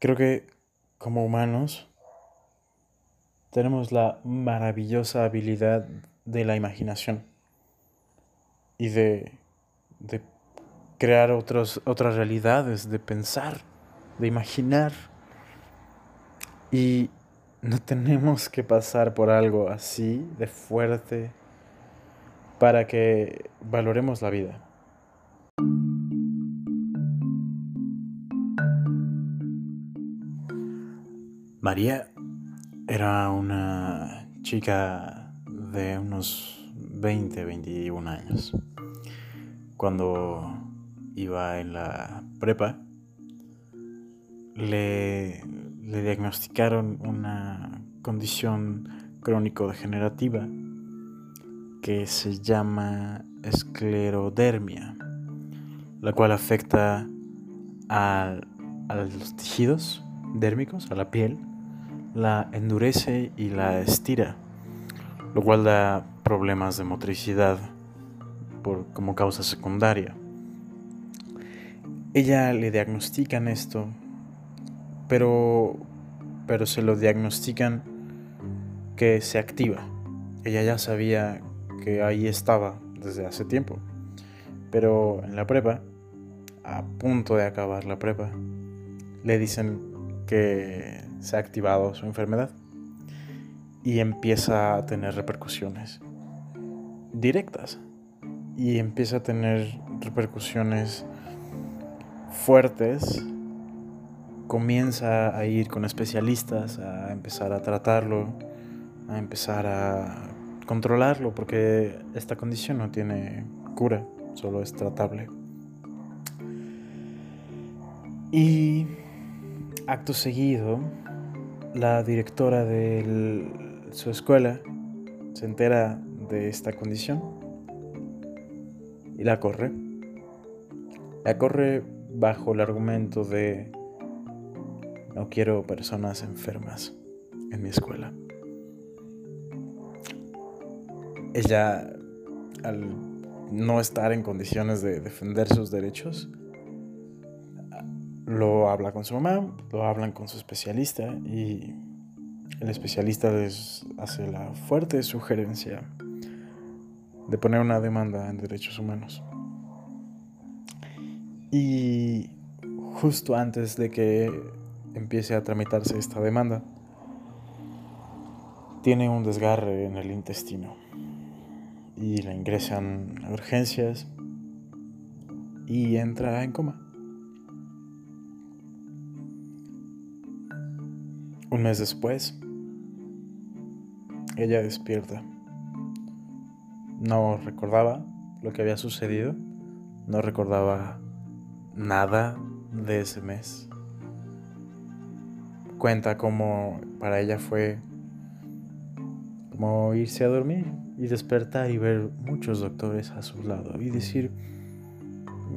Creo que como humanos tenemos la maravillosa habilidad de la imaginación y de, de crear otras realidades, de pensar, de imaginar. Y no tenemos que pasar por algo así de fuerte para que valoremos la vida. María era una chica de unos 20, 21 años. Cuando iba en la prepa, le, diagnosticaron una condición crónico-degenerativa que se llama esclerodermia, la cual afecta a, a los tejidos dérmicos, a la piel, la endurece y la estira, lo cual da problemas de motricidad por, como causa secundaria. Ella le diagnostican esto, pero, pero se lo diagnostican que se activa. Ella ya sabía que ahí estaba desde hace tiempo, pero en la prepa, a punto de acabar la prepa, le dicen que se ha activado su enfermedad y empieza a tener repercusiones directas y empieza a tener repercusiones fuertes comienza a ir con especialistas a empezar a tratarlo a empezar a controlarlo porque esta condición no tiene cura solo es tratable. Y acto seguido la directora de su escuela se entera de esta condición y la corre. La corre bajo el argumento de no quiero personas enfermas en mi escuela. Ella, al no estar en condiciones de defender sus derechos, lo habla con su mamá, lo hablan con su especialista y el especialista les hace la fuerte sugerencia de poner una demanda en derechos humanos. Y justo antes de que empiece a tramitarse esta demanda, tiene un desgarre en el intestino y la ingresan a urgencias y entra en coma. Un mes después, ella despierta. No recordaba lo que había sucedido, no recordaba nada de ese mes. Cuenta cómo para ella fue como irse a dormir y despertar y ver muchos doctores a su lado y decir,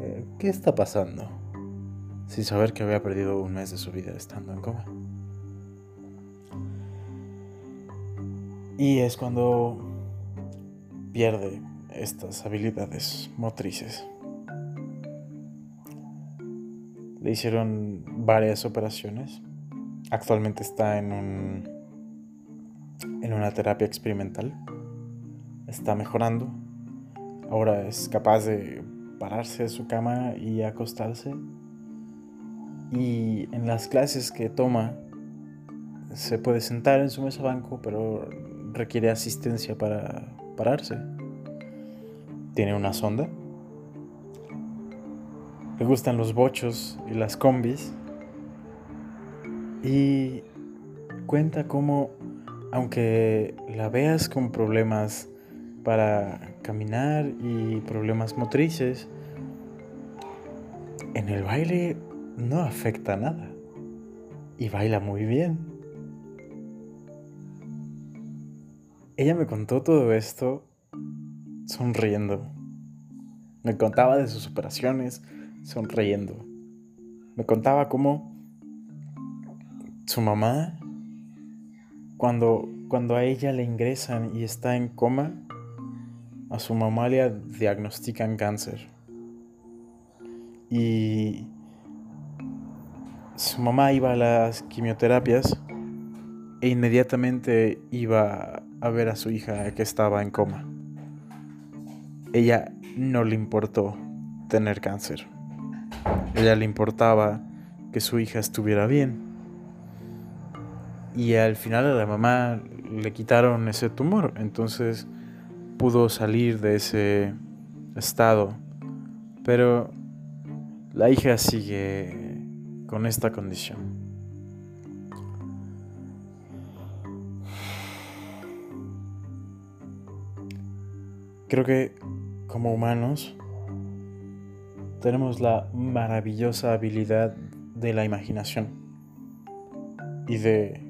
eh, ¿qué está pasando? Sin saber que había perdido un mes de su vida estando en coma. Y es cuando pierde estas habilidades motrices. Le hicieron varias operaciones. Actualmente está en un en una terapia experimental. Está mejorando. Ahora es capaz de pararse de su cama y acostarse. Y en las clases que toma se puede sentar en su mesa banco, pero requiere asistencia para pararse. Tiene una sonda. Le gustan los bochos y las combis. Y cuenta cómo, aunque la veas con problemas para caminar y problemas motrices, en el baile no afecta nada. Y baila muy bien. Ella me contó todo esto sonriendo. Me contaba de sus operaciones sonriendo. Me contaba cómo su mamá, cuando, cuando a ella le ingresan y está en coma, a su mamá le diagnostican cáncer. Y su mamá iba a las quimioterapias e inmediatamente iba a ver a su hija que estaba en coma. Ella no le importó tener cáncer. Ella le importaba que su hija estuviera bien. Y al final a la mamá le quitaron ese tumor, entonces pudo salir de ese estado. Pero la hija sigue con esta condición. Creo que como humanos tenemos la maravillosa habilidad de la imaginación y de,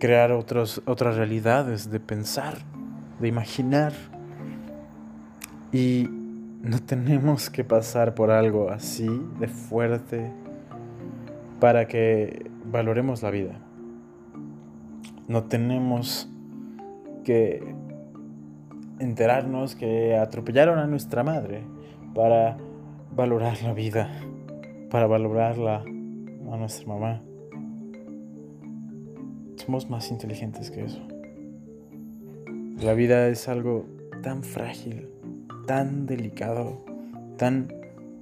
crear otras realidades, de pensar, de imaginar. Y no tenemos que pasar por algo así de fuerte para que valoremos la vida. No tenemos que enterarnos que atropellaron a nuestra madre para valorar la vida, para valorarla a nuestra mamá. Somos más inteligentes que eso. La vida es algo tan frágil, tan delicado, tan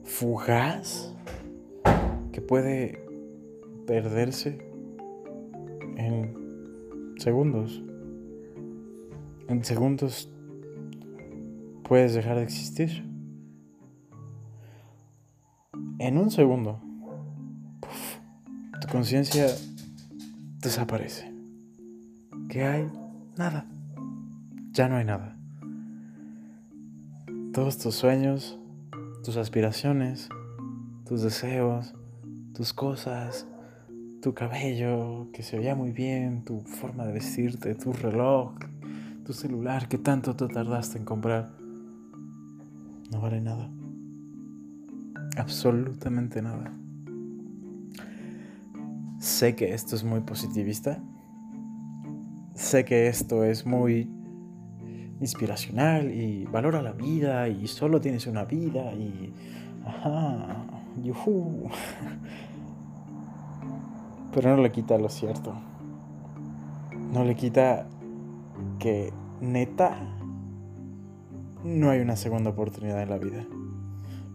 fugaz, que puede perderse en segundos. En segundos puedes dejar de existir. En un segundo, tu conciencia desaparece. ¿Qué hay? Nada. Ya no hay nada. Todos tus sueños, tus aspiraciones, tus deseos, tus cosas, tu cabello que se veía muy bien, tu forma de vestirte, tu reloj, tu celular que tanto te tardaste en comprar, no vale nada. Absolutamente nada. Sé que esto es muy positivista. Sé que esto es muy inspiracional y valora la vida y solo tienes una vida y... Ajá, yuhu. Pero no le quita lo cierto. No le quita que neta no hay una segunda oportunidad en la vida.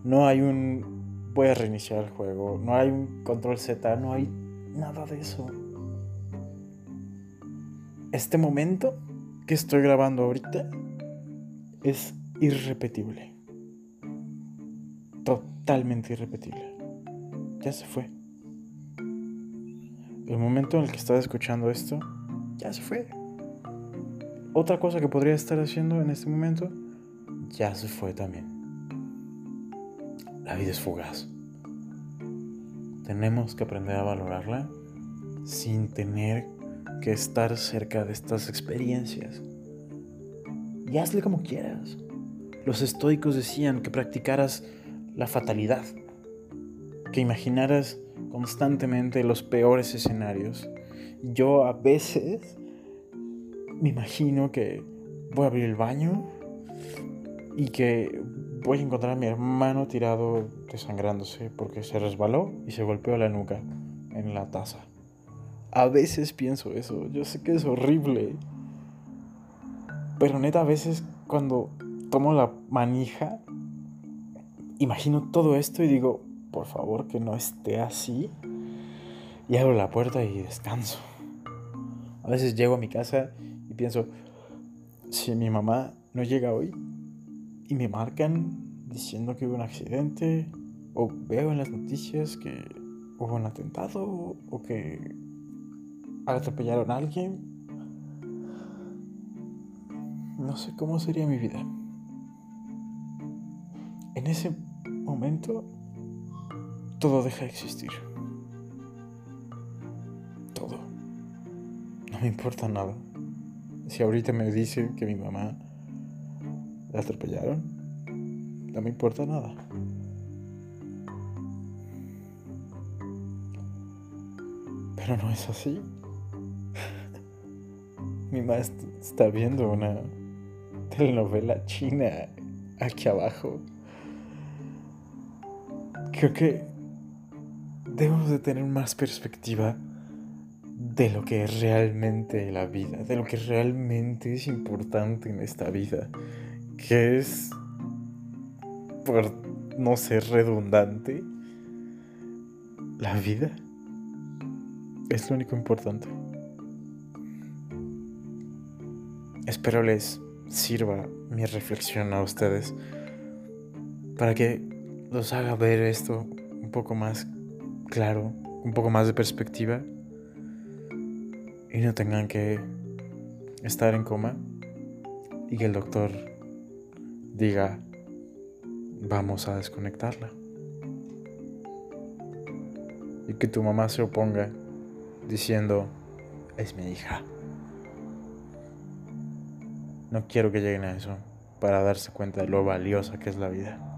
No hay un voy a reiniciar el juego, no hay un control Z, no hay nada de eso. Este momento que estoy grabando ahorita es irrepetible. Totalmente irrepetible. Ya se fue. El momento en el que estaba escuchando esto, ya se fue. Otra cosa que podría estar haciendo en este momento, ya se fue también. La vida es fugaz. Tenemos que aprender a valorarla sin tener que estar cerca de estas experiencias. Y hazle como quieras. Los estoicos decían que practicaras la fatalidad, que imaginaras constantemente los peores escenarios. Yo a veces me imagino que voy a abrir el baño y que voy a encontrar a mi hermano tirado desangrándose porque se resbaló y se golpeó la nuca en la taza. A veces pienso eso, yo sé que es horrible. Pero neta, a veces cuando tomo la manija, imagino todo esto y digo, por favor que no esté así. Y abro la puerta y descanso. A veces llego a mi casa y pienso, si mi mamá no llega hoy, y me marcan diciendo que hubo un accidente o veo en las noticias que hubo un atentado o que atropellaron a alguien. No sé cómo sería mi vida. En ese momento todo deja de existir. Todo. No me importa nada. Si ahorita me dicen que mi mamá la atropellaron. No me importa nada. Pero no es así. Mi mamá está viendo una telenovela china aquí abajo. Creo que debemos de tener más perspectiva de lo que es realmente la vida, de lo que realmente es importante en esta vida, que es, por no ser redundante, la vida es lo único importante. Espero les sirva mi reflexión a ustedes para que los haga ver esto un poco más claro, un poco más de perspectiva y no tengan que estar en coma y que el doctor diga vamos a desconectarla y que tu mamá se oponga diciendo es mi hija. No quiero que lleguen a eso para darse cuenta de lo valiosa que es la vida.